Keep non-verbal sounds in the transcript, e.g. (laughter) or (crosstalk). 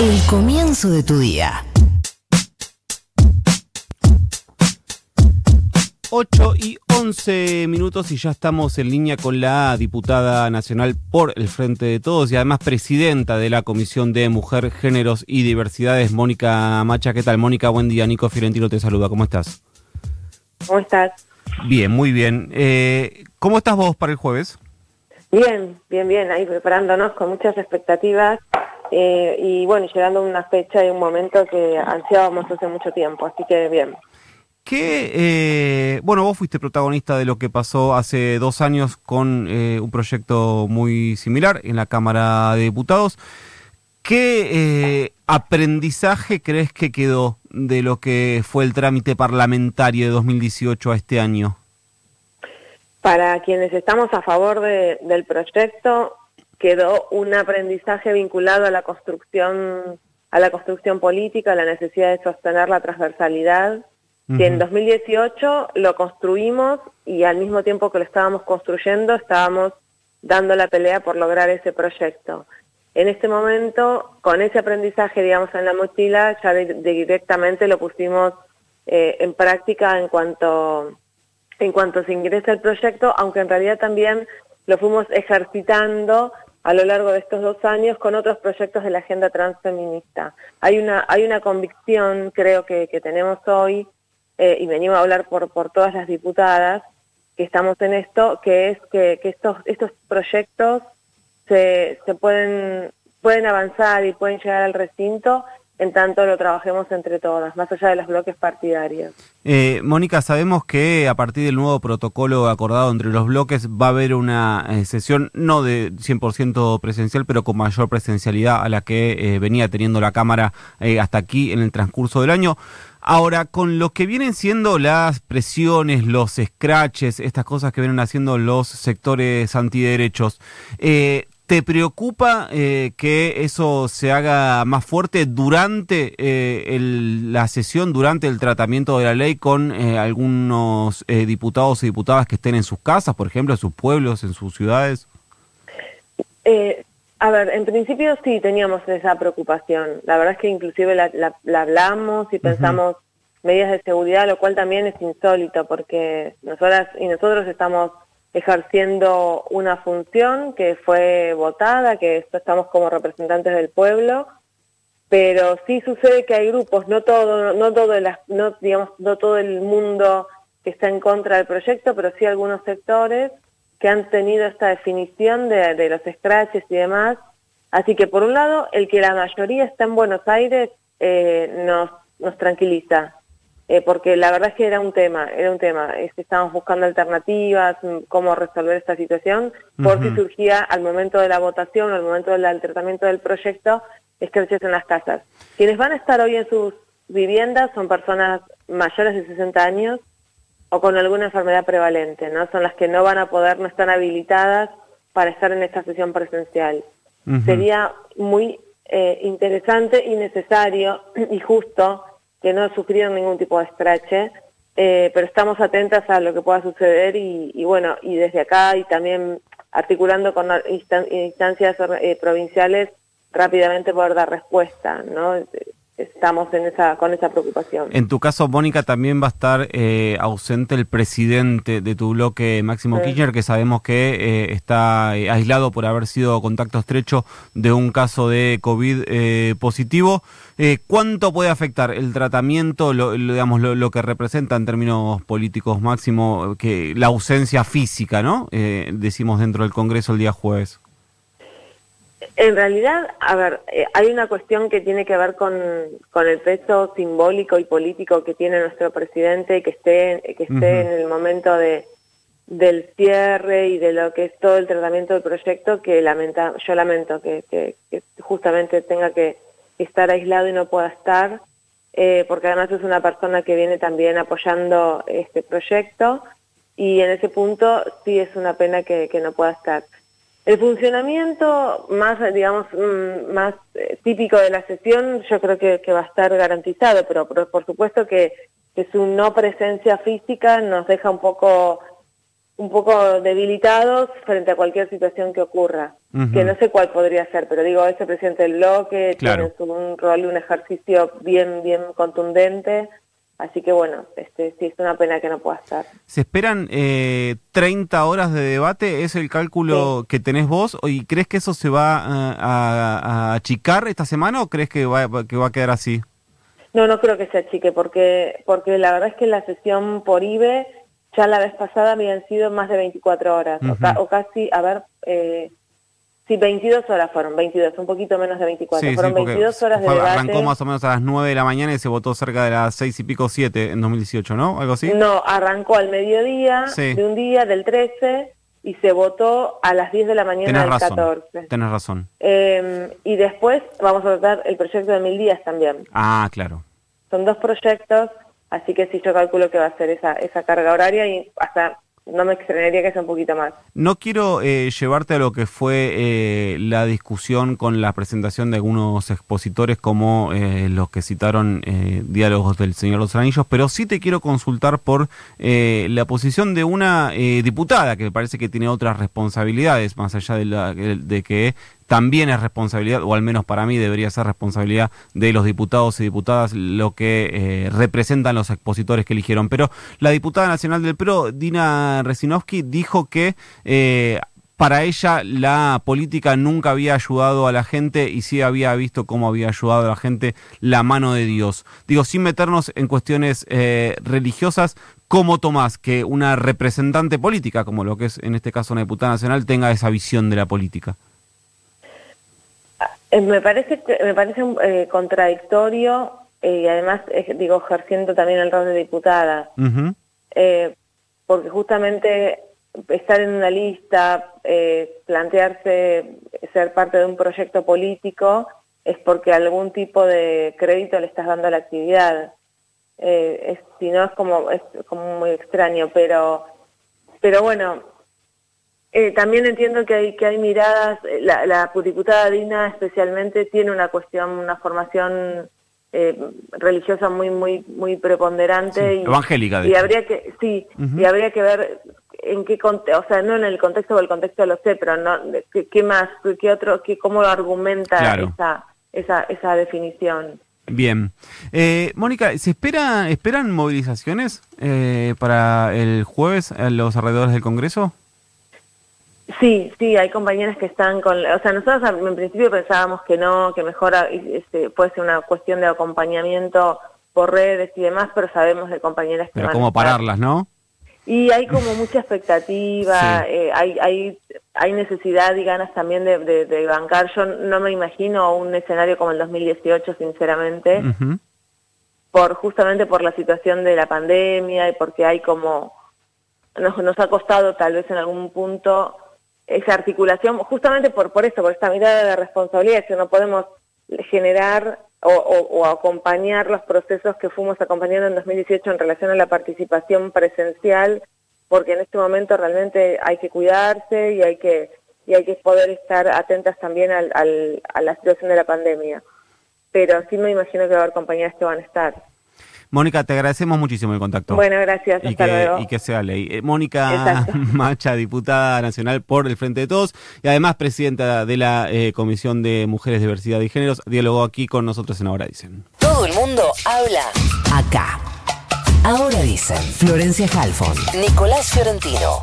El comienzo de tu día. 8 y 11 minutos y ya estamos en línea con la diputada nacional por el Frente de Todos y además presidenta de la Comisión de Mujer, Géneros y Diversidades, Mónica Macha. ¿Qué tal, Mónica? Buen día. Nico Fiorentino te saluda. ¿Cómo estás? ¿Cómo estás? Bien, muy bien. Eh, ¿Cómo estás vos para el jueves? Bien, bien, bien. Ahí preparándonos con muchas expectativas eh, y bueno, llegando a una fecha y un momento que ansiábamos hace mucho tiempo. Así que bien. Que, eh, bueno, vos fuiste protagonista de lo que pasó hace dos años con eh, un proyecto muy similar en la Cámara de Diputados. ¿Qué eh, aprendizaje crees que quedó de lo que fue el trámite parlamentario de 2018 a este año? Para quienes estamos a favor de, del proyecto, quedó un aprendizaje vinculado a la construcción, a la construcción política, a la necesidad de sostener la transversalidad que en 2018 lo construimos y al mismo tiempo que lo estábamos construyendo estábamos dando la pelea por lograr ese proyecto. En este momento, con ese aprendizaje, digamos, en la mochila, ya directamente lo pusimos eh, en práctica en cuanto, en cuanto se ingresa el proyecto, aunque en realidad también lo fuimos ejercitando a lo largo de estos dos años con otros proyectos de la agenda transfeminista. Hay una, hay una convicción, creo que, que tenemos hoy, eh, y venimos a hablar por, por todas las diputadas que estamos en esto, que es que, que estos, estos proyectos se, se pueden, pueden avanzar y pueden llegar al recinto en tanto lo trabajemos entre todas, más allá de los bloques partidarios. Eh, Mónica, sabemos que a partir del nuevo protocolo acordado entre los bloques va a haber una eh, sesión no de 100% presencial, pero con mayor presencialidad a la que eh, venía teniendo la Cámara eh, hasta aquí en el transcurso del año. Ahora, con lo que vienen siendo las presiones, los scratches, estas cosas que vienen haciendo los sectores antiderechos, eh, ¿te preocupa eh, que eso se haga más fuerte durante eh, el, la sesión, durante el tratamiento de la ley con eh, algunos eh, diputados y diputadas que estén en sus casas, por ejemplo, en sus pueblos, en sus ciudades? Eh, a ver, en principio sí teníamos esa preocupación. La verdad es que inclusive la, la, la hablamos y pensamos medidas de seguridad, lo cual también es insólito porque nosotras y nosotros estamos ejerciendo una función que fue votada, que estamos como representantes del pueblo, pero sí sucede que hay grupos, no todo, no todo, el, no, digamos, no todo el mundo que está en contra del proyecto, pero sí algunos sectores que han tenido esta definición de, los scratches y demás. Así que por un lado, el que la mayoría está en Buenos Aires eh, nos tranquiliza, eh, porque la verdad es que era un tema, era un tema, es que estábamos buscando alternativas, mm, cómo resolver esta situación, por si surgía al momento de la votación o al momento del tratamiento del proyecto, escraches en las casas. Quienes van a estar hoy en sus viviendas son personas mayores de 60 años o con alguna enfermedad prevalente, ¿no? Son las que no van a poder, no están habilitadas para estar en esta sesión presencial. Sería muy eh, interesante y necesario y justo que no sufrieron ningún tipo de escrache, eh, pero estamos atentas a lo que pueda suceder y, y, bueno, y desde acá y también articulando con instancias eh, provinciales rápidamente poder dar respuesta, ¿no? Estamos en esa, con esa preocupación. En tu caso, Mónica, también va a estar eh, ausente el presidente de tu bloque, Máximo sí. Kirchner, que sabemos que eh, está eh, aislado por haber sido contacto estrecho de un caso de COVID eh, positivo. Eh, ¿Cuánto puede afectar el tratamiento, lo, lo digamos, lo, lo, que representa en términos políticos, Máximo, que la ausencia física, ¿no? Eh, decimos dentro del Congreso el día jueves. En realidad, a ver, eh, hay una cuestión que tiene que ver con, con, el peso simbólico y político que tiene nuestro presidente, que esté, que esté uh -huh. en el momento de, del cierre y de lo que es todo el tratamiento del proyecto, que lamenta, yo lamento que, que, que justamente tenga que estar aislado y no pueda estar, eh, porque además es una persona que viene también apoyando este proyecto y en ese punto sí es una pena que, que no pueda estar. El funcionamiento más, digamos, mm, más eh, típico de la sesión yo creo que, que va a estar garantizado, pero por, por supuesto que, que, su no presencia física nos deja un poco un poco debilitados frente a cualquier situación que ocurra, que no sé cuál podría ser, pero digo, ese presidente del bloque tiene un rol y un ejercicio bien, bien contundente, así que bueno, este sí es una pena que no pueda estar. ¿Se esperan eh, 30 horas de debate? ¿Es el cálculo que tenés vos? ¿Y crees que eso se va eh, a, achicar esta semana o crees que va, que va a quedar así? No, no creo que se achique, porque, porque la verdad es que la sesión por IBE ya la vez pasada habían sido más de 24 horas, o, casi, a ver, eh, sí, 22 horas fueron, 22, un poquito menos de 24. fueron 22 horas de debate. Arrancó más o menos a las 9 de la mañana y se votó cerca de las 6 y pico, 7 en 2018, ¿no? ¿Algo así? No, arrancó al mediodía de un día, del 13, y se votó a las 10 de la mañana del 14. Tenés razón. Eh, y después vamos a votar el proyecto de Mil Días también. Ah, claro. Son dos proyectos Así que sí, yo calculo que va a ser esa, esa carga horaria y hasta no me extrañaría que sea un poquito más. No quiero eh, llevarte a lo que fue eh, la discusión con la presentación de algunos expositores como eh, los que citaron diálogos del Señor Los Anillos, pero sí te quiero consultar por la posición de una diputada que parece que tiene otras responsabilidades, más allá de, la, de que también es responsabilidad, o al menos para mí debería ser responsabilidad de los diputados y diputadas lo que eh, representan los expositores que eligieron. Pero la diputada nacional del PRO, Dina Resinovsky, dijo que eh, para ella la política nunca había ayudado a la gente y sí había visto cómo había ayudado a la gente la mano de Dios. Digo, sin meternos en cuestiones eh, religiosas, ¿cómo tomás que una representante política, como lo que es en este caso una diputada nacional, tenga esa visión de la política? Eh, me parece me parece eh, contradictorio eh, y además digo ejerciendo también el rol de diputada. Porque justamente estar en una lista plantearse ser parte de un proyecto político es porque algún tipo de crédito le estás dando a la actividad. Si no es como es como muy extraño pero pero bueno eh, también entiendo que hay, que hay miradas, eh, la, la diputada Dina especialmente tiene una cuestión, una formación eh, religiosa muy muy muy preponderante y, evangélica y habría que sí y habría que ver en qué o sea no en el contexto o el contexto lo sé pero no qué, más qué otro qué cómo lo argumenta esa esa esa definición Bien. Eh, Mónica, ¿se espera, esperan movilizaciones eh, para el jueves a los alrededores del Congreso? Sí, sí, hay compañeras que están con, o sea, nosotros en principio pensábamos que no, que mejor este, puede ser una cuestión de acompañamiento por redes y demás, pero sabemos de compañeras que... Pero cómo pararlas, ¿no? Y hay como mucha expectativa, eh, hay, hay, hay necesidad y ganas también de, de, bancar. Yo no me imagino un escenario como el 2018, sinceramente, por justamente por la situación de la pandemia y porque hay como nos, nos ha costado tal vez en algún punto esa articulación, justamente por, por eso, por esta mirada de responsabilidad, que no podemos generar o, acompañar los procesos que fuimos acompañando en 2018 en relación a la participación presencial, porque en este momento realmente hay que cuidarse y hay que, y hay que poder estar atentas también al, al, a la situación de la pandemia. Pero sí me imagino que va a haber compañías que van a estar. Mónica, te agradecemos muchísimo el contacto. Bueno, gracias. Y, que, y que sea ley. Eh, Mónica (laughs) Macha, diputada nacional por el Frente de Todos y además presidenta de la eh, Comisión de Mujeres, Diversidad y Géneros, dialogó aquí con nosotros en Ahora Dicen. Todo el mundo habla acá. Ahora Dicen. Florencia Halfon. Nicolás Fiorentino.